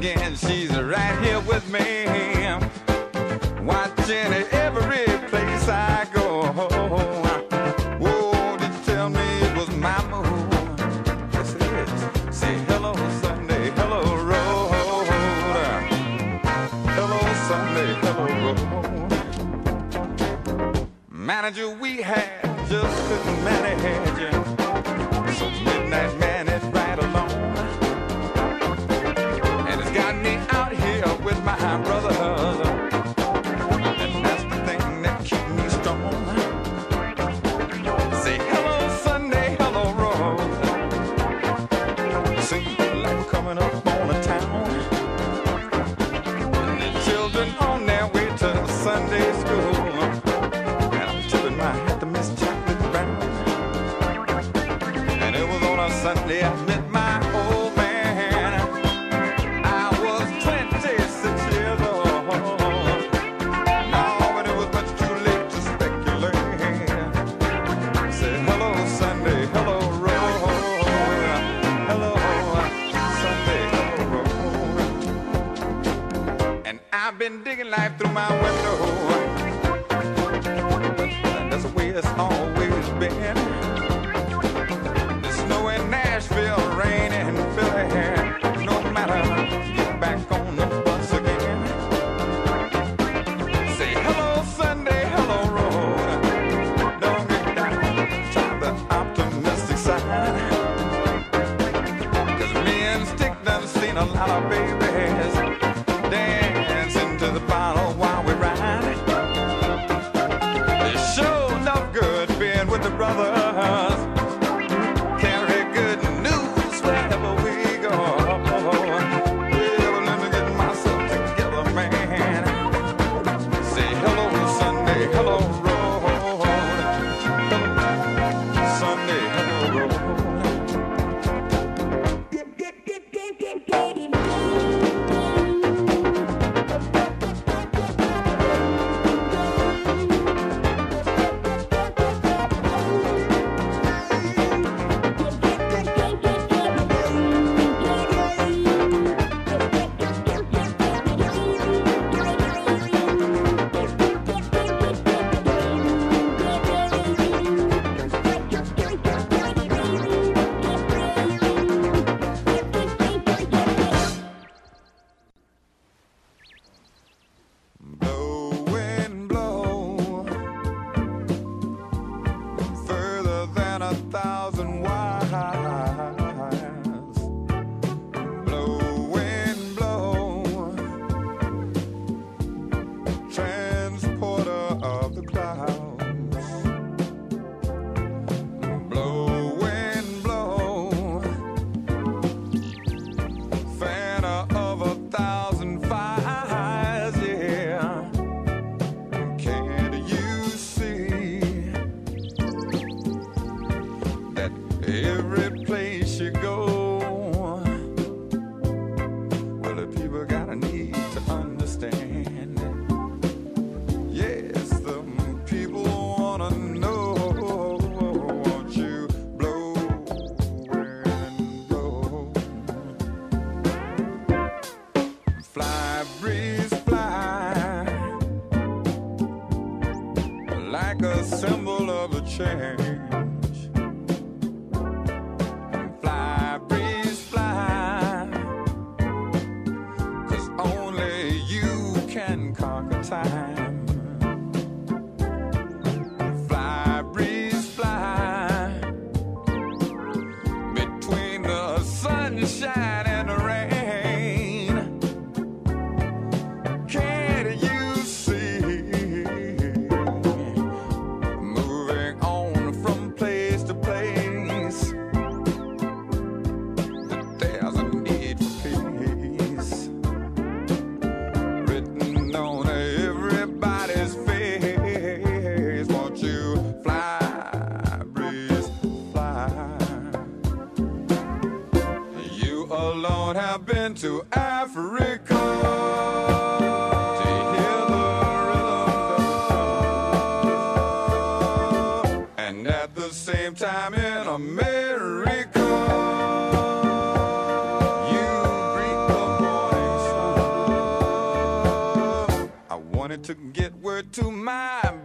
Again, she's right here with me, watching every place I go. Whoa, did you tell me it was my move? Yes, it is. Say hello, Sunday, hello, road. Hello, Sunday, hello, road. Manager, we had just couldn't manage. So midnight my brothers. And that's the thing that keeps me strong. Say hello Sunday, hello. Seems like coming up on a town. The children on their way to Sunday school. Life through my window. That's the way it's always been. The snow in Nashville, rain in Philly. No matter, get back on the bus again. Say hello Sunday, hello road. Don't get down, try the optimistic side. Cause me and Stick done seen a lot of babies going to Africa. same time in America. You the. I wanted to get word to my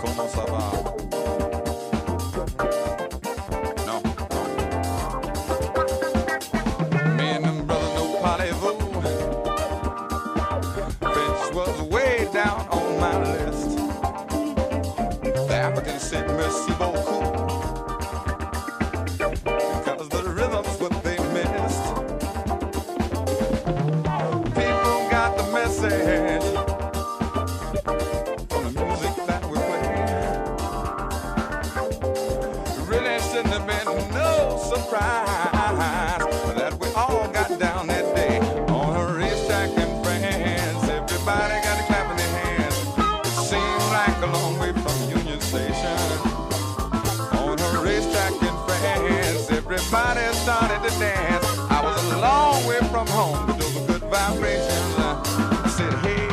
comment ça va wanted dance. I was a long way from home, but those were good vibrations. I said, hey.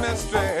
mystery.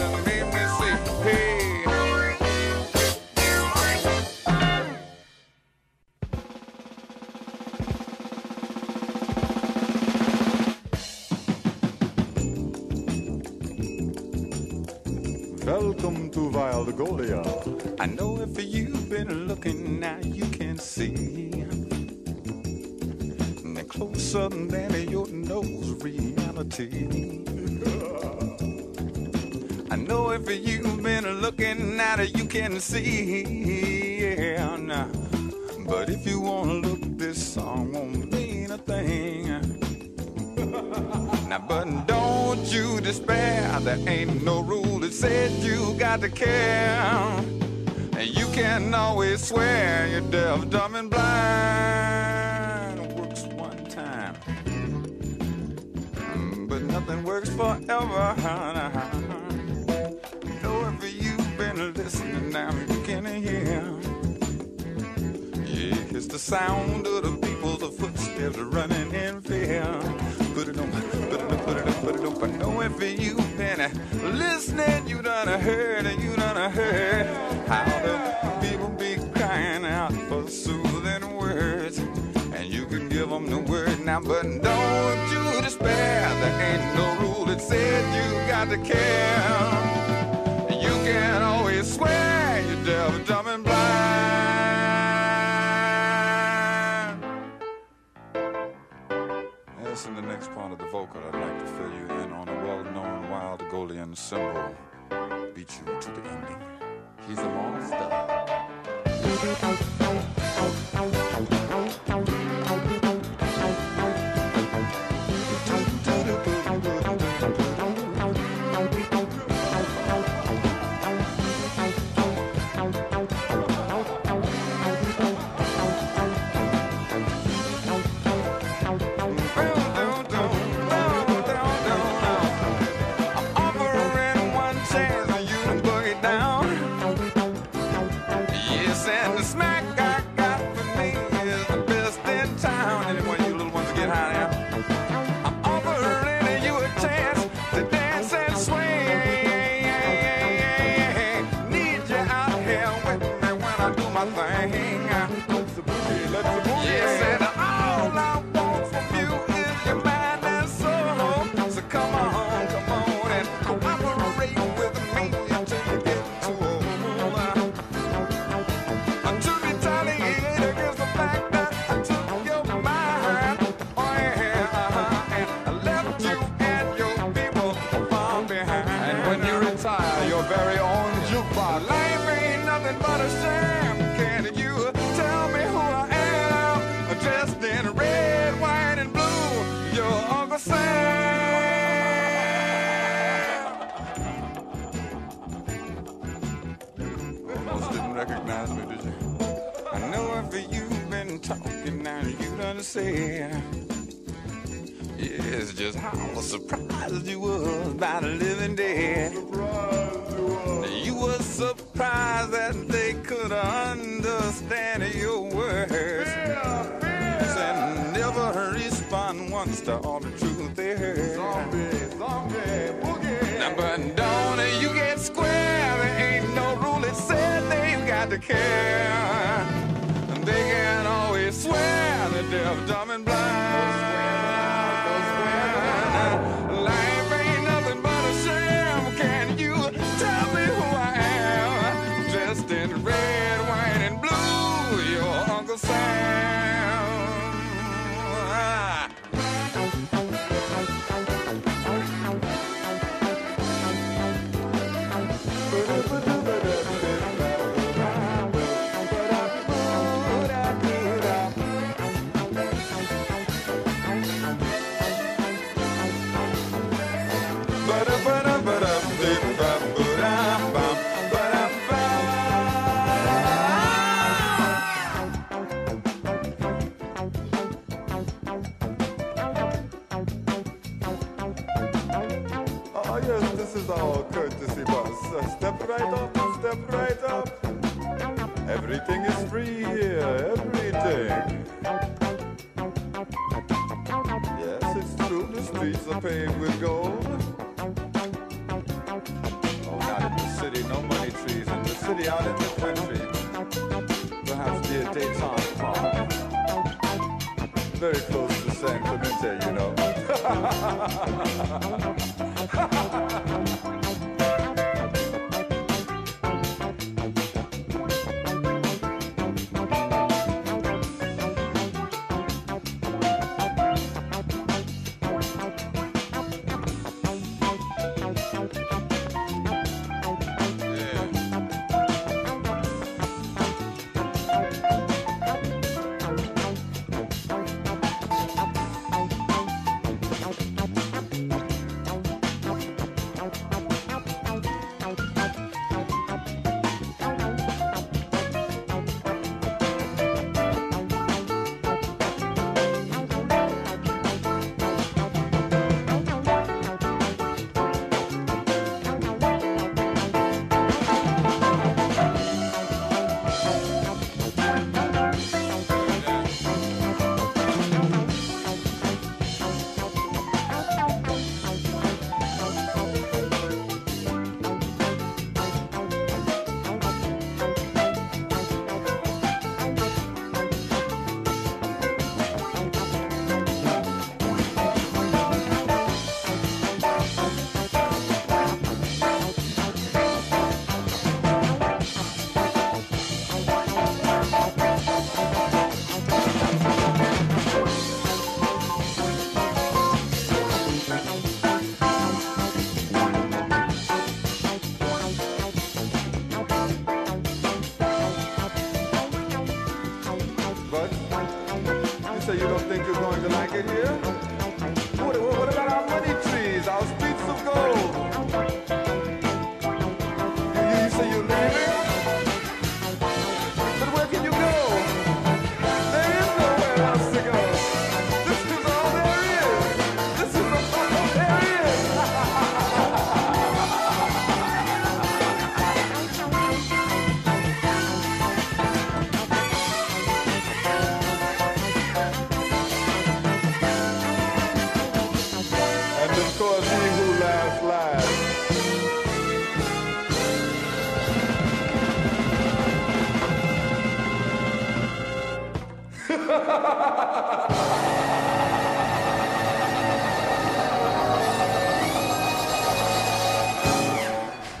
and me. Can see. Yeah. But if you wanna look, this song won't mean a thing. now, but don't you despair. There ain't no rule that says you got to care. And you can always swear you're deaf, dumb, and blind. Works one time, but nothing works forever. Now you can hear. Yeah, it's the sound of the people's footsteps running in fear. Put it on, put it on, put it on, put it on. I know if you've been listening, you done heard and you done heard how the people be crying out for soothing words. And you can give them the word now, but don't you despair. There ain't no rule that says you got to care Symbol. Beat you to the ending. He's a monster. nothing but a sham. Can you tell me who I am? Dressed in red, white, and blue, your Uncle Sam. Almost didn't recognize me, did you? I know after you've been talking, now you done said. Yeah, it's just how surprised you was by the living dead. You were surprised understand your words yeah, yeah. and never respond once to all the truth they heard. Zombie, zombie, boogie. Now, but don't you get square? There ain't no rule that said they've got to care.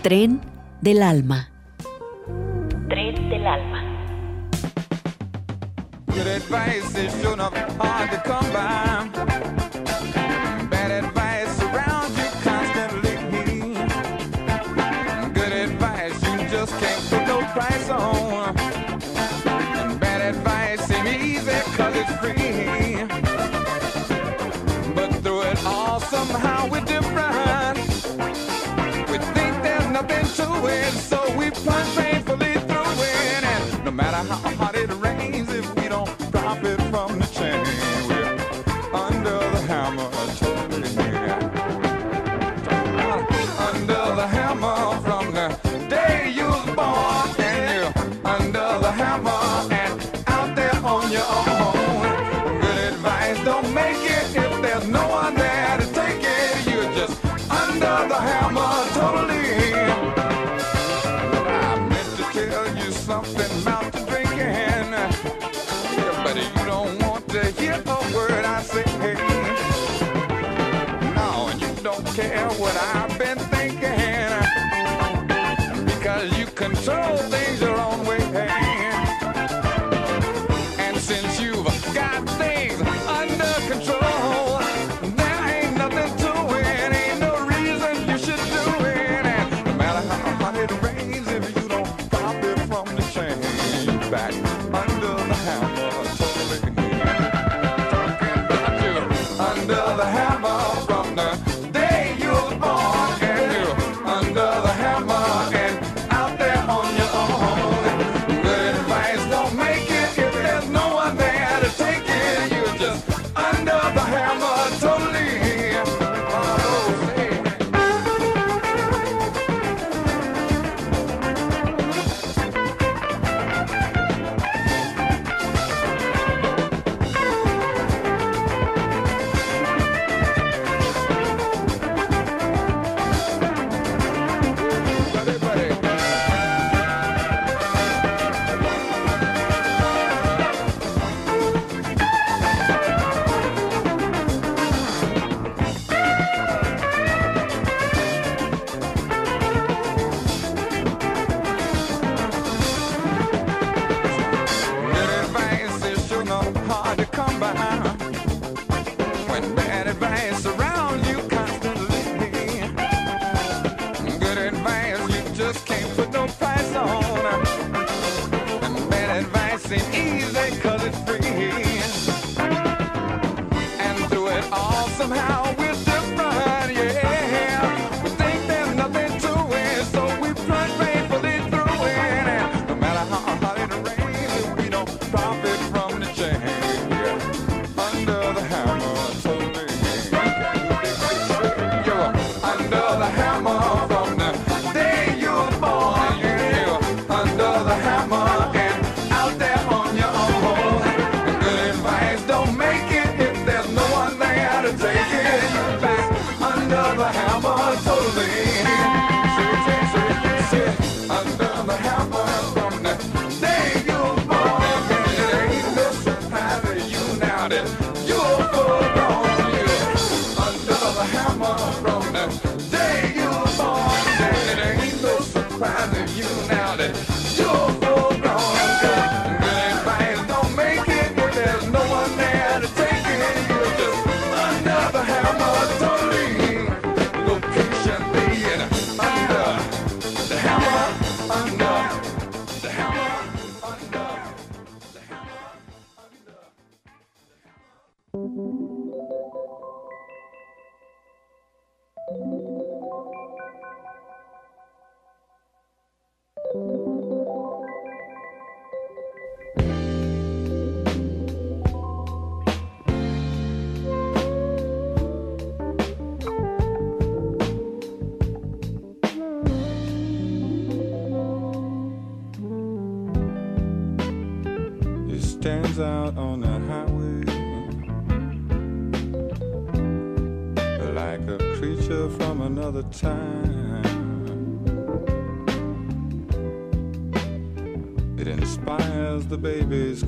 Tren del alma. Tren del alma. Good advice is.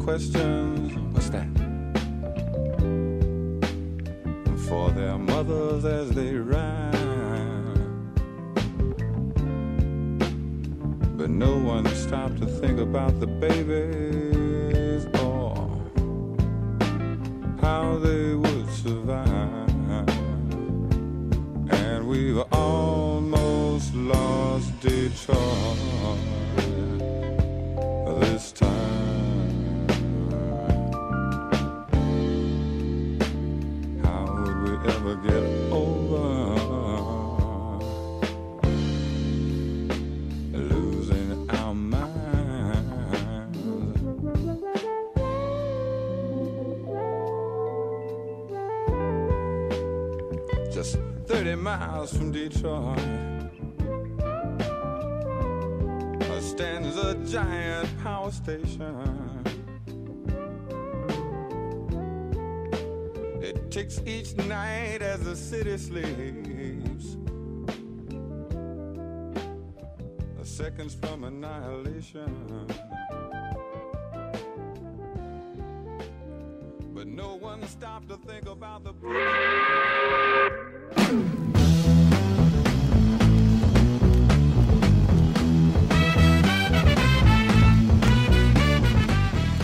questions. What's that? For their mothers as they ran. But no one stopped to think about the babies or how they would survive. And we've almost lost Detroit. miles from Detroit. Stands a giant power station. It ticks each night as the city sleeps. A seconds from annihilation. But no one stopped to think about the.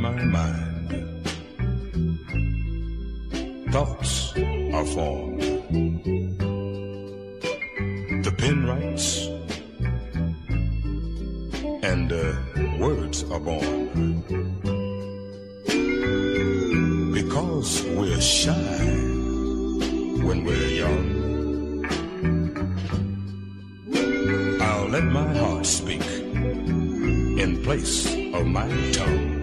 my mind. Thoughts are formed. The pen writes, and uh, words are born. Because we're shy when we're young, I'll let my heart speak in place of my tongue.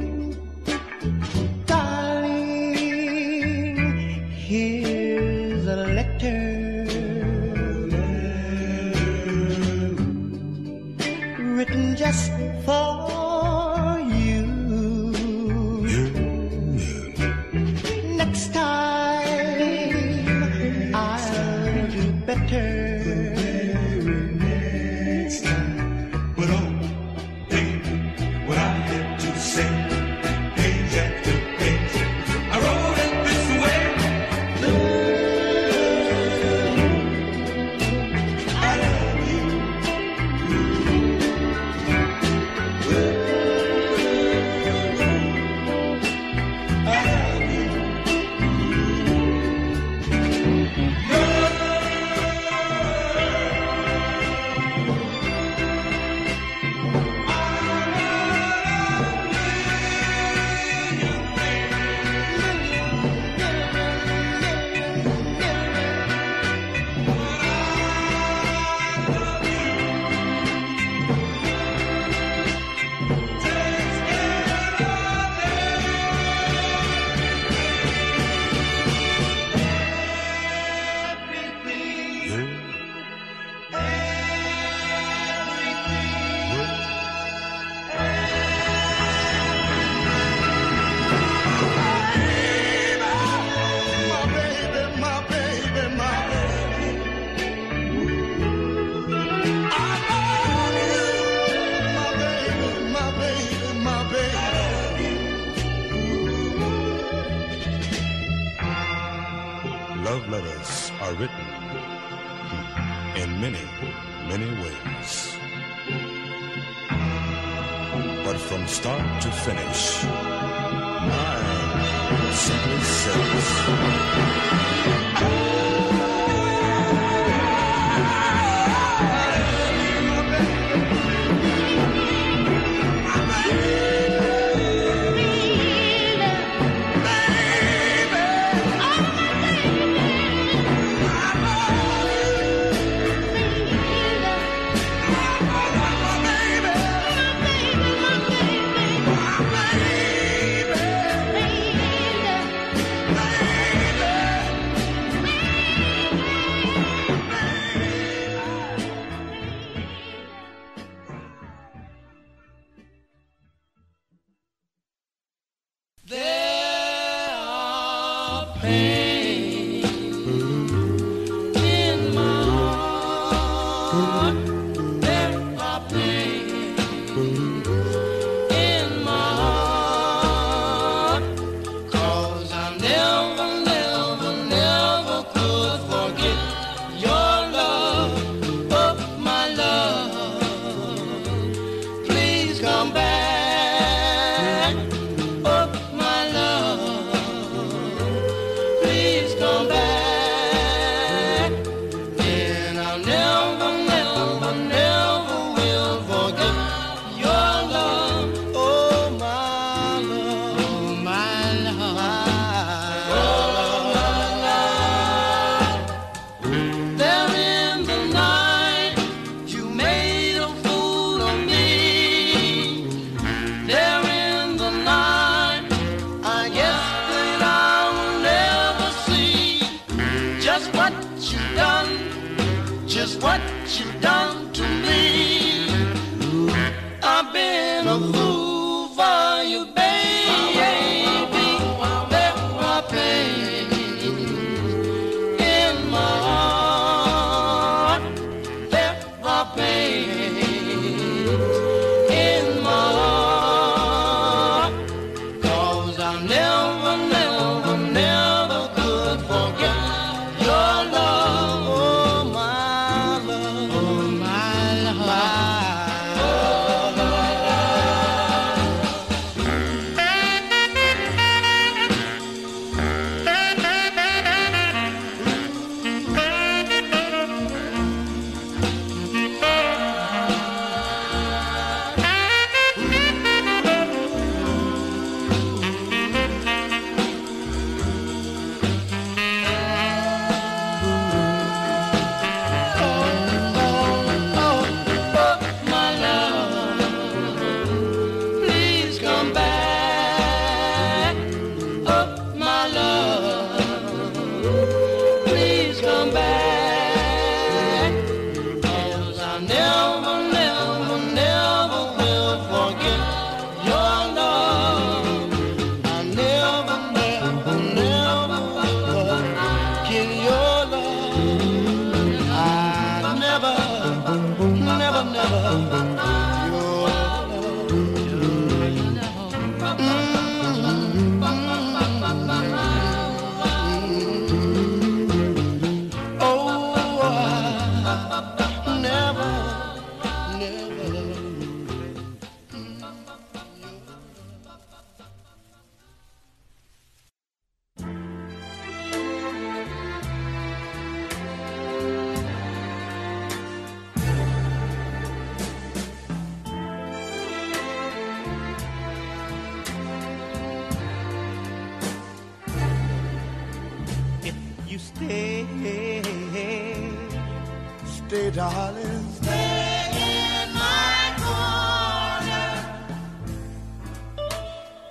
You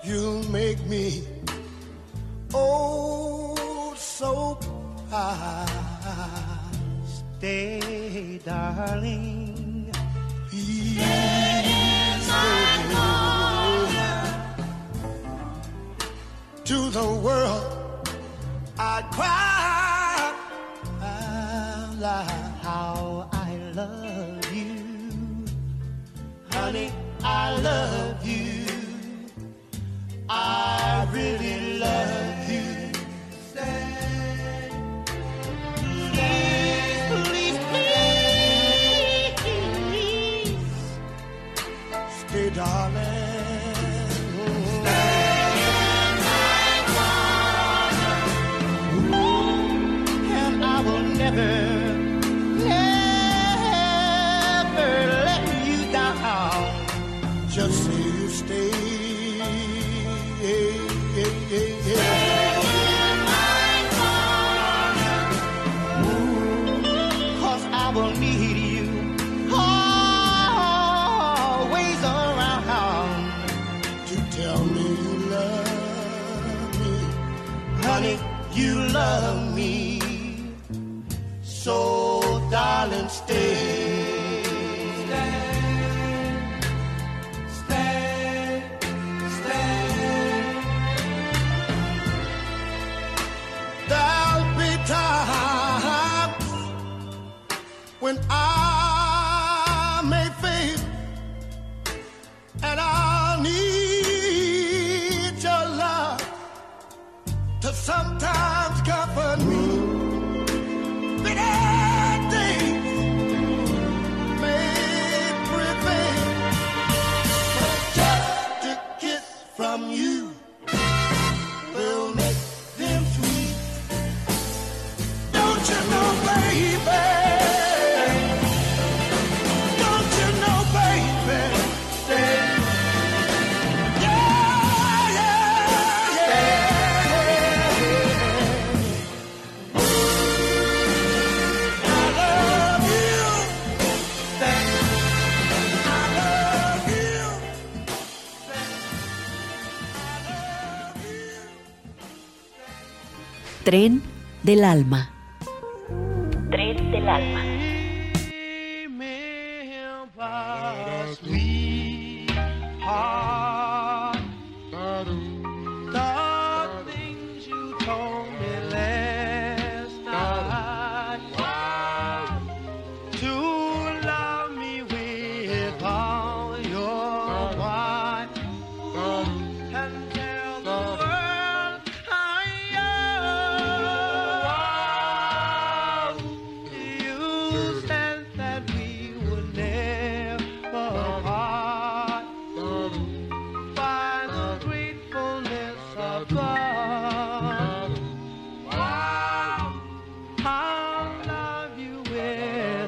You'll make me oh so proud. Stay, darling. Stay. To the world I cry how I love you, honey. I love you. I really And I need your love to sometimes. Tren del Alma.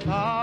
apart.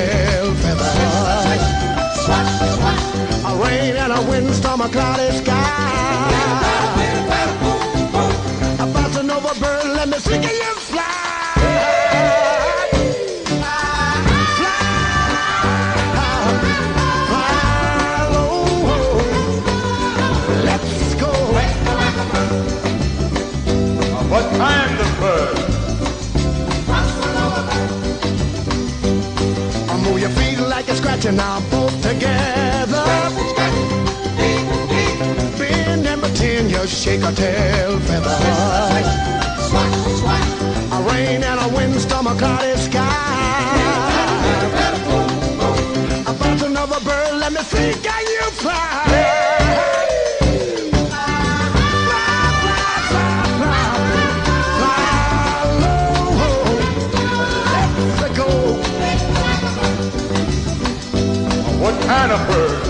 tail swash. A rain and a windstorm, a cloudy sky. A buzzing over bird, let me see you. that you're now both together. bend and pretend you shake a tail feather. A rain and a windstorm, a cloudy sky. A button of a bird, let me see, can you fly? Hannaford.